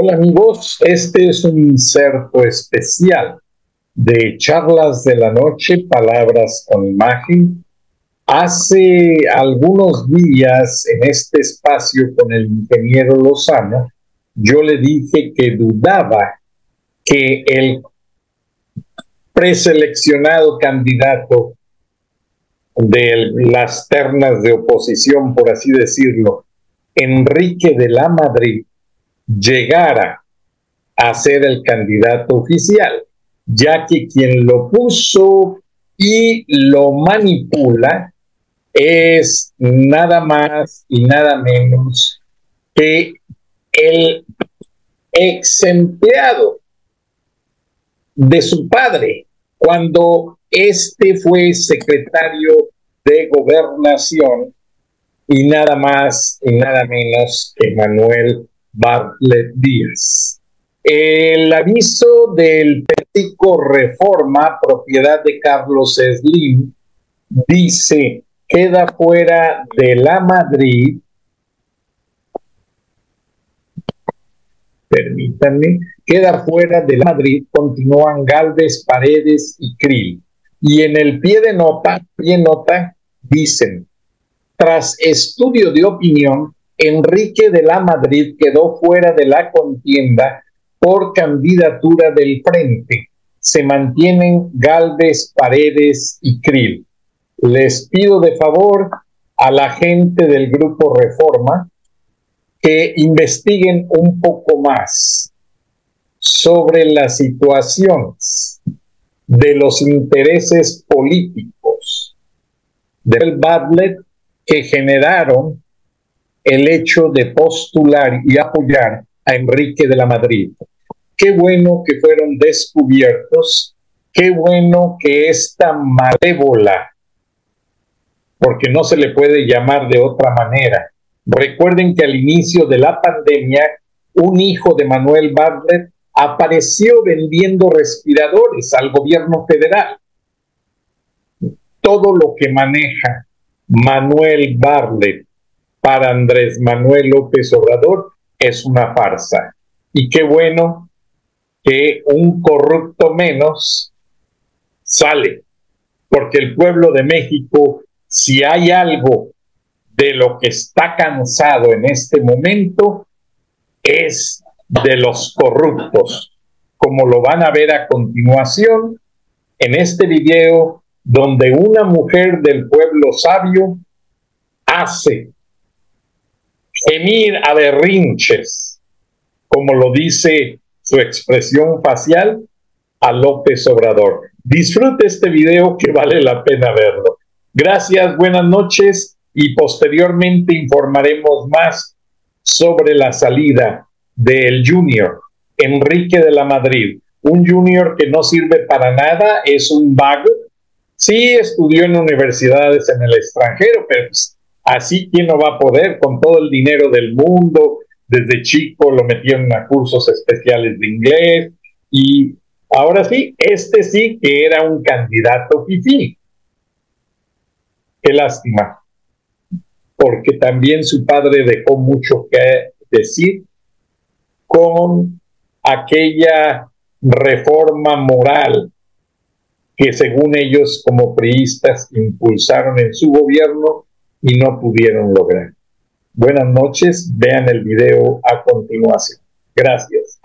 Hola amigos, este es un inserto especial de charlas de la noche, palabras con imagen. Hace algunos días en este espacio con el ingeniero Lozano, yo le dije que dudaba que el preseleccionado candidato de las ternas de oposición, por así decirlo, Enrique de la Madrid, llegara a ser el candidato oficial ya que quien lo puso y lo manipula es nada más y nada menos que el ex empleado de su padre, cuando este fue secretario de gobernación y nada más y nada menos que Manuel Bartlett Díaz. El aviso del Petico Reforma, propiedad de Carlos Slim, dice, queda fuera de la Madrid, permítanme, queda fuera de la Madrid, continúan Galvez, Paredes y Krill. Y en el pie de nota, pie nota, dicen, tras estudio de opinión, Enrique de la Madrid quedó fuera de la contienda por candidatura del frente. Se mantienen Galvez, Paredes y Krill. Les pido de favor a la gente del grupo Reforma que investiguen un poco más sobre las situaciones de los intereses políticos del Badlet que generaron el hecho de postular y apoyar a Enrique de la Madrid. Qué bueno que fueron descubiertos, qué bueno que esta malévola, porque no se le puede llamar de otra manera. Recuerden que al inicio de la pandemia, un hijo de Manuel Bartlett apareció vendiendo respiradores al gobierno federal. Todo lo que maneja Manuel Bartlett para Andrés Manuel López Obrador es una farsa. Y qué bueno que un corrupto menos sale, porque el pueblo de México, si hay algo de lo que está cansado en este momento, es de los corruptos, como lo van a ver a continuación en este video donde una mujer del pueblo sabio hace gemir a berrinches, como lo dice su expresión facial a López Obrador. Disfrute este video que vale la pena verlo. Gracias, buenas noches y posteriormente informaremos más sobre la salida del junior Enrique de la Madrid, un junior que no sirve para nada, es un vago. Sí estudió en universidades en el extranjero, pero pues, Así, ¿quién no va a poder con todo el dinero del mundo? Desde chico lo metieron a cursos especiales de inglés y ahora sí, este sí que era un candidato fifí. Qué lástima, porque también su padre dejó mucho que decir con aquella reforma moral que según ellos como priistas impulsaron en su gobierno y no pudieron lograr. Buenas noches, vean el video a continuación. Gracias.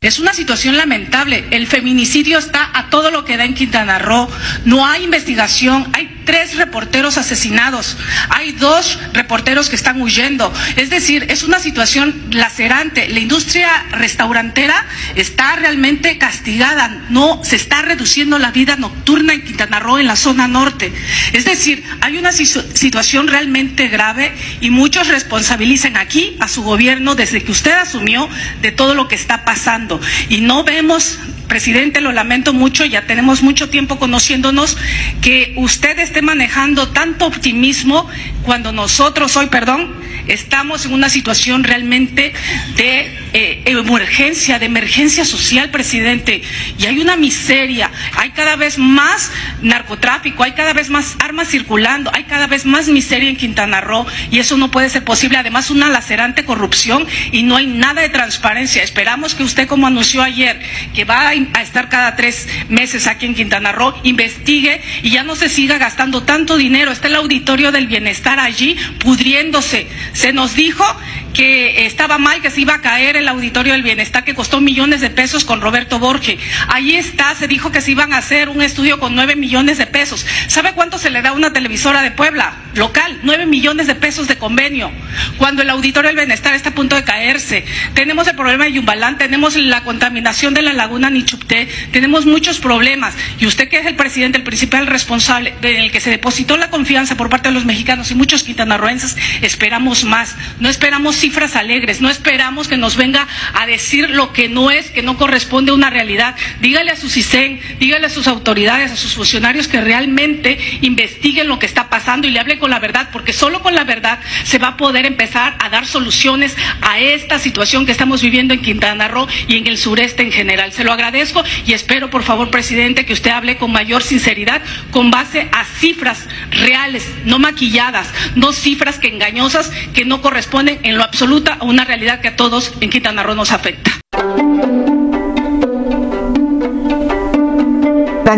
Es una situación lamentable. El feminicidio está a todo lo que da en Quintana Roo. No hay investigación, hay tres reporteros asesinados, hay dos reporteros que están huyendo. Es decir, es una situación lacerante. La industria restaurantera está realmente castigada, no se está reduciendo la vida nocturna en Quintana Roo, en la zona norte. Es decir, hay una situación realmente grave y muchos responsabilizan aquí a su gobierno desde que usted asumió de todo lo que está pasando. Y no vemos presidente, lo lamento mucho, ya tenemos mucho tiempo conociéndonos, que usted esté manejando tanto optimismo cuando nosotros hoy, perdón, estamos en una situación realmente de eh, emergencia, de emergencia social, presidente, y hay una miseria, hay cada vez más narcotráfico, hay cada vez más armas circulando, hay cada vez más miseria en Quintana Roo, y eso no puede ser posible. Además, una lacerante corrupción y no hay nada de transparencia. Esperamos que usted, como anunció ayer, que va a estar cada tres meses aquí en Quintana Roo, investigue y ya no se siga gastando tanto dinero. Está el auditorio del bienestar allí pudriéndose. Se nos dijo que estaba mal, que se iba a caer el auditorio del bienestar que costó millones de pesos con Roberto Borge. Ahí está, se dijo que se iban a hacer un estudio con nueve millones de pesos. ¿Sabe cuánto se le da a una televisora de Puebla local? Nueve millones de pesos de convenio. Cuando el auditorio del bienestar está a punto de caerse. Tenemos el problema de Yumbalán, tenemos la contaminación de la laguna Nichupté, tenemos muchos problemas. Y usted que es el presidente, el principal responsable en el que se depositó la confianza por parte de los mexicanos y muchos quintanarroenses, esperamos más. No esperamos cifras alegres, no esperamos que nos venga a decir lo que no es, que no corresponde a una realidad. Dígale a su CISEN, dígale a sus autoridades, a sus funcionarios que realmente investiguen lo que está pasando y le hablen con la verdad, porque solo con la verdad se va a poder empezar a dar soluciones a esta situación que estamos viviendo en Quintana Roo y en el sureste en general. Se lo agradezco y espero, por favor, presidente, que usted hable con mayor sinceridad, con base a cifras reales, no maquilladas, no cifras que engañosas que no corresponden en lo absoluta a una realidad que a todos en Quintana Roo nos afecta.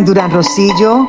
Durán Rosillo